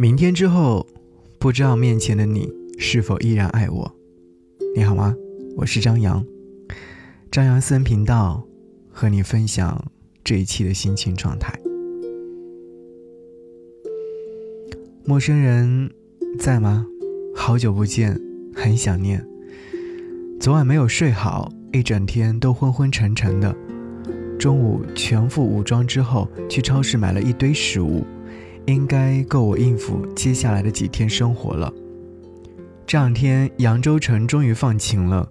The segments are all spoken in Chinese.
明天之后，不知道面前的你是否依然爱我？你好吗？我是张扬，张扬私人频道，和你分享这一期的心情状态。陌生人，在吗？好久不见，很想念。昨晚没有睡好，一整天都昏昏沉沉的。中午全副武装之后，去超市买了一堆食物。应该够我应付接下来的几天生活了。这两天扬州城终于放晴了，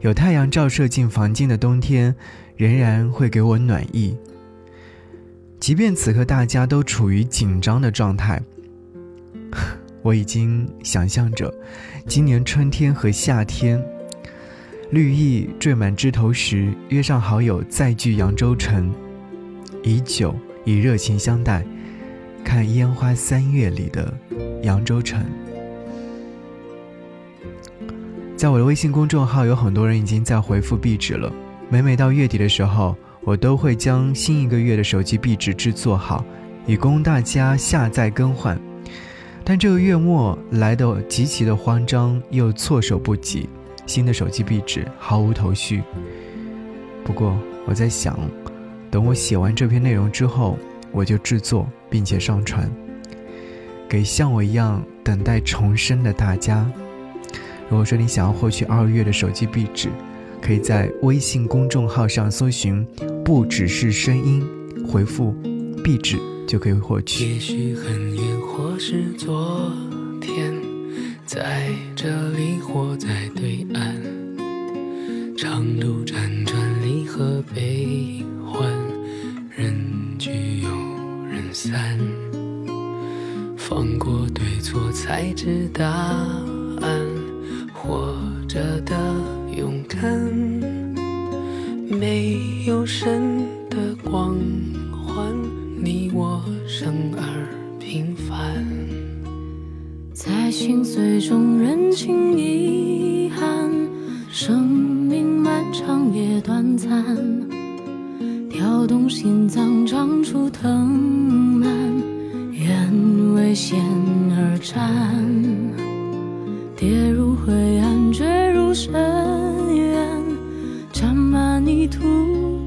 有太阳照射进房间的冬天，仍然会给我暖意。即便此刻大家都处于紧张的状态，我已经想象着今年春天和夏天，绿意缀满枝头时，约上好友再聚扬州城，以酒以热情相待。看烟花三月里的扬州城，在我的微信公众号，有很多人已经在回复壁纸了。每每到月底的时候，我都会将新一个月的手机壁纸制作好，以供大家下载更换。但这个月末来的极其的慌张，又措手不及，新的手机壁纸毫无头绪。不过我在想，等我写完这篇内容之后。我就制作并且上传，给像我一样等待重生的大家。如果说你想要获取二月的手机壁纸，可以在微信公众号上搜寻“不只是声音”，回复“壁纸”就可以获取。也许很远，或是昨天，在这里或在对岸，长路辗是答案。活着的勇敢，没有神的光环，你我生而平凡，在心碎中认清遗憾。生命漫长也短暂。跳动心脏，长出藤泥土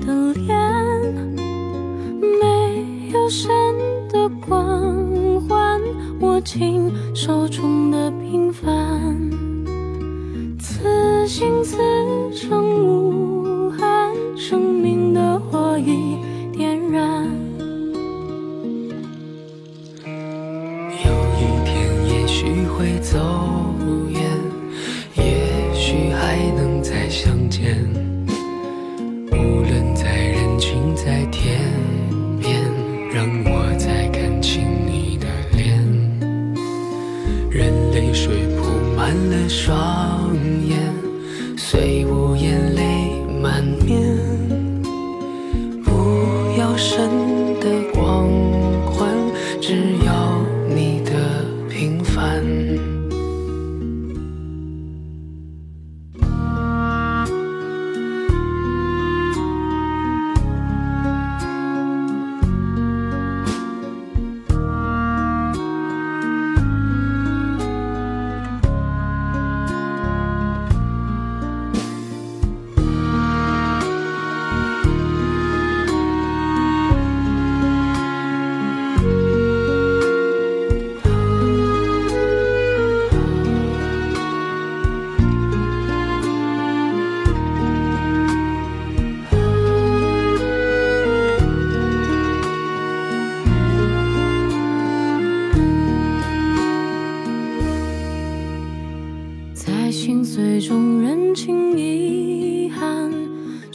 的脸，没有神的光环，握紧手中的平凡，此心此生无憾，生命的火。已点燃。有一天，也许会走远，也许还能再相见。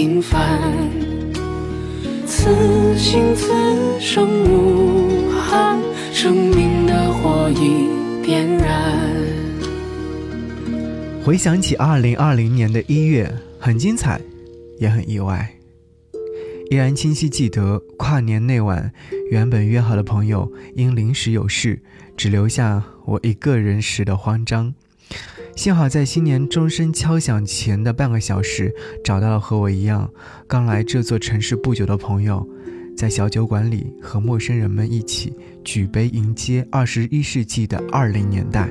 平凡。此心此生无憾，生命的火已点燃。回想起二零二零年的一月，很精彩，也很意外。依然清晰记得跨年那晚，原本约好的朋友因临时有事，只留下我一个人时的慌张。幸好在新年钟声敲响前的半个小时，找到了和我一样刚来这座城市不久的朋友，在小酒馆里和陌生人们一起举杯迎接二十一世纪的二零年代。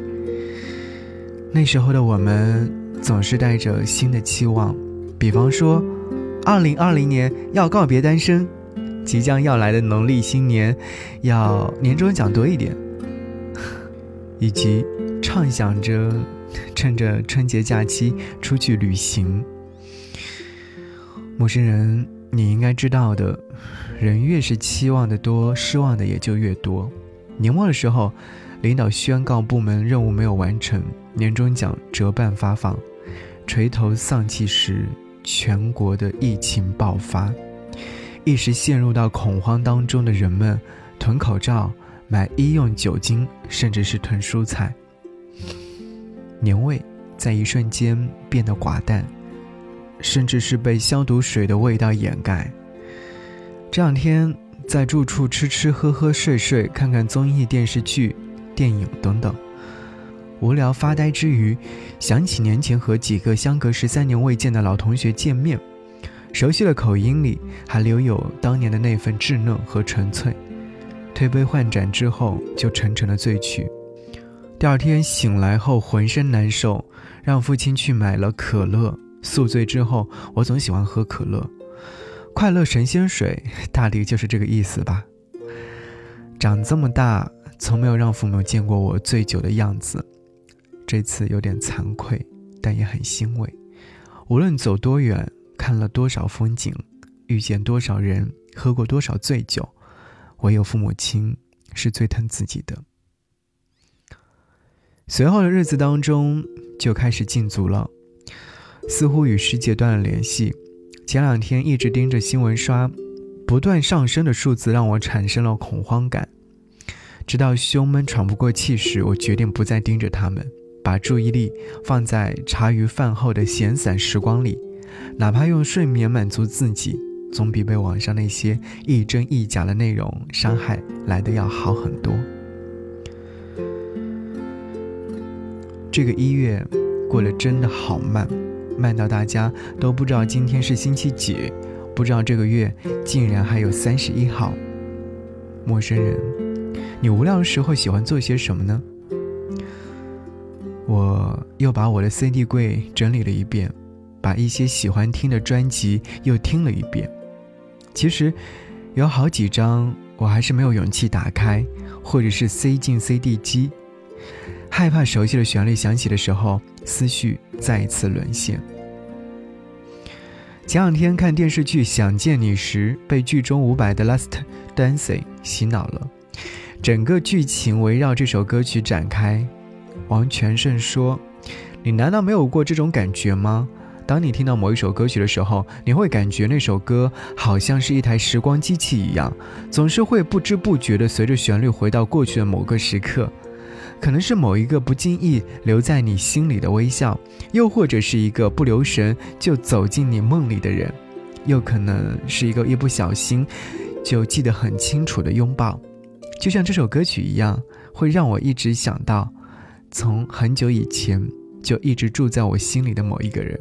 那时候的我们总是带着新的期望，比方说，二零二零年要告别单身，即将要来的农历新年要年终奖多一点，以及畅想着趁着春节假期出去旅行。陌生人，你应该知道的，人越是期望的多，失望的也就越多。年末的时候。领导宣告部门任务没有完成，年终奖折半发放。垂头丧气时，全国的疫情爆发，一时陷入到恐慌当中的人们，囤口罩、买医用酒精，甚至是囤蔬菜。年味在一瞬间变得寡淡，甚至是被消毒水的味道掩盖。这两天在住处吃吃喝喝睡睡，看看综艺电视剧。电影等等，无聊发呆之余，想起年前和几个相隔十三年未见的老同学见面，熟悉的口音里还留有当年的那份稚嫩和纯粹。推杯换盏之后，就沉沉的醉去。第二天醒来后浑身难受，让父亲去买了可乐。宿醉之后，我总喜欢喝可乐，快乐神仙水，大抵就是这个意思吧。长这么大。从没有让父母见过我醉酒的样子，这次有点惭愧，但也很欣慰。无论走多远，看了多少风景，遇见多少人，喝过多少醉酒，唯有父母亲是最疼自己的。随后的日子当中，就开始禁足了，似乎与世界断了联系。前两天一直盯着新闻刷，不断上升的数字让我产生了恐慌感。直到胸闷喘不过气时，我决定不再盯着他们，把注意力放在茶余饭后的闲散时光里，哪怕用睡眠满足自己，总比被网上那些一真一假的内容伤害来的要好很多。这个一月过得真的好慢，慢到大家都不知道今天是星期几，不知道这个月竟然还有三十一号。陌生人。你无聊的时候喜欢做些什么呢？我又把我的 CD 柜整理了一遍，把一些喜欢听的专辑又听了一遍。其实，有好几张我还是没有勇气打开，或者是塞进 CD 机，害怕熟悉的旋律响起的时候，思绪再一次沦陷。前两天看电视剧《想见你》时，被剧中伍佰的《Last Dancing》洗脑了。整个剧情围绕这首歌曲展开。王全胜说：“你难道没有过这种感觉吗？当你听到某一首歌曲的时候，你会感觉那首歌好像是一台时光机器一样，总是会不知不觉地随着旋律回到过去的某个时刻。可能是某一个不经意留在你心里的微笑，又或者是一个不留神就走进你梦里的人，又可能是一个一不小心就记得很清楚的拥抱。”就像这首歌曲一样，会让我一直想到，从很久以前就一直住在我心里的某一个人。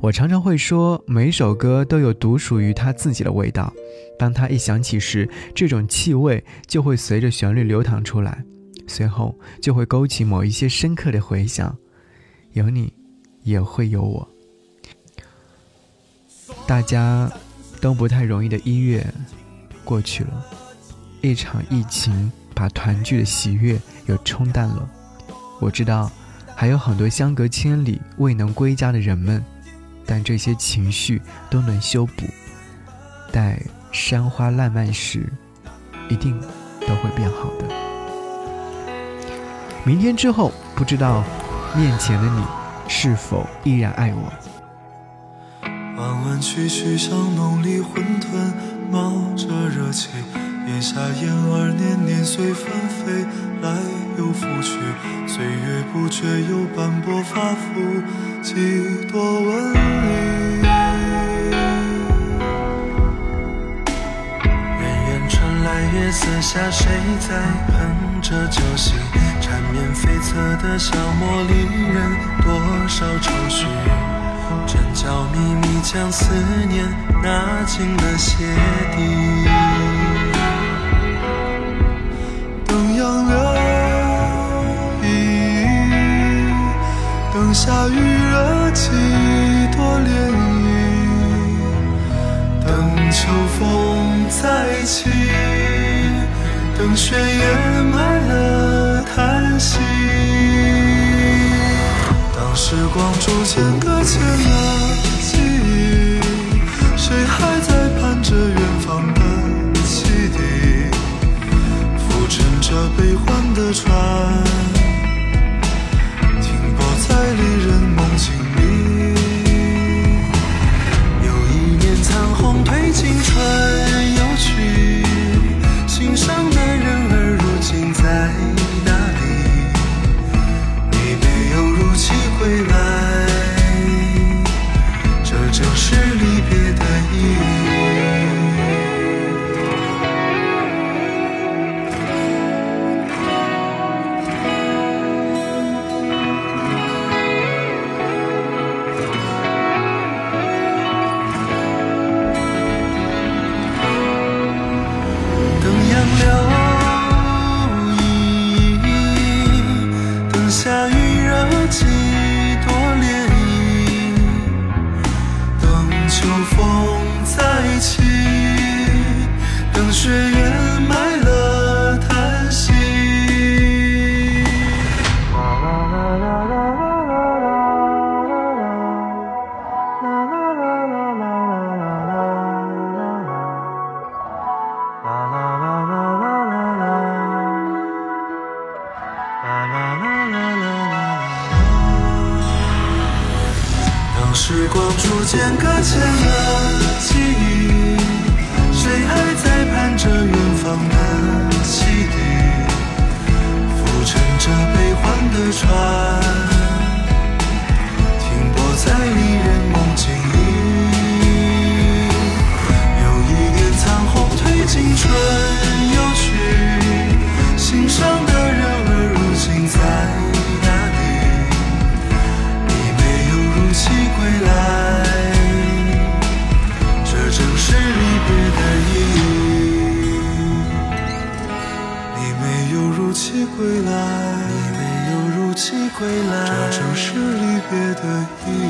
我常常会说，每首歌都有独属于它自己的味道。当它一响起时，这种气味就会随着旋律流淌出来，随后就会勾起某一些深刻的回想。有你，也会有我。大家都不太容易的一月过去了。一场疫情把团聚的喜悦又冲淡了。我知道，还有很多相隔千里未能归家的人们，但这些情绪都能修补。待山花烂漫时，一定都会变好的。明天之后，不知道面前的你是否依然爱我。弯弯曲曲像浓里混沌，冒着热气。檐下燕儿年年随风飞，来又复去。岁月不觉又斑驳发肤，几多纹理。远远传来月色下谁在哼着酒席？缠绵悱恻的小茉莉人，多少愁绪。针脚密密将思念纳进了鞋底，等杨柳依依，灯下余热几多涟漪，等秋风再起，等雪时光逐渐搁浅了记忆，的。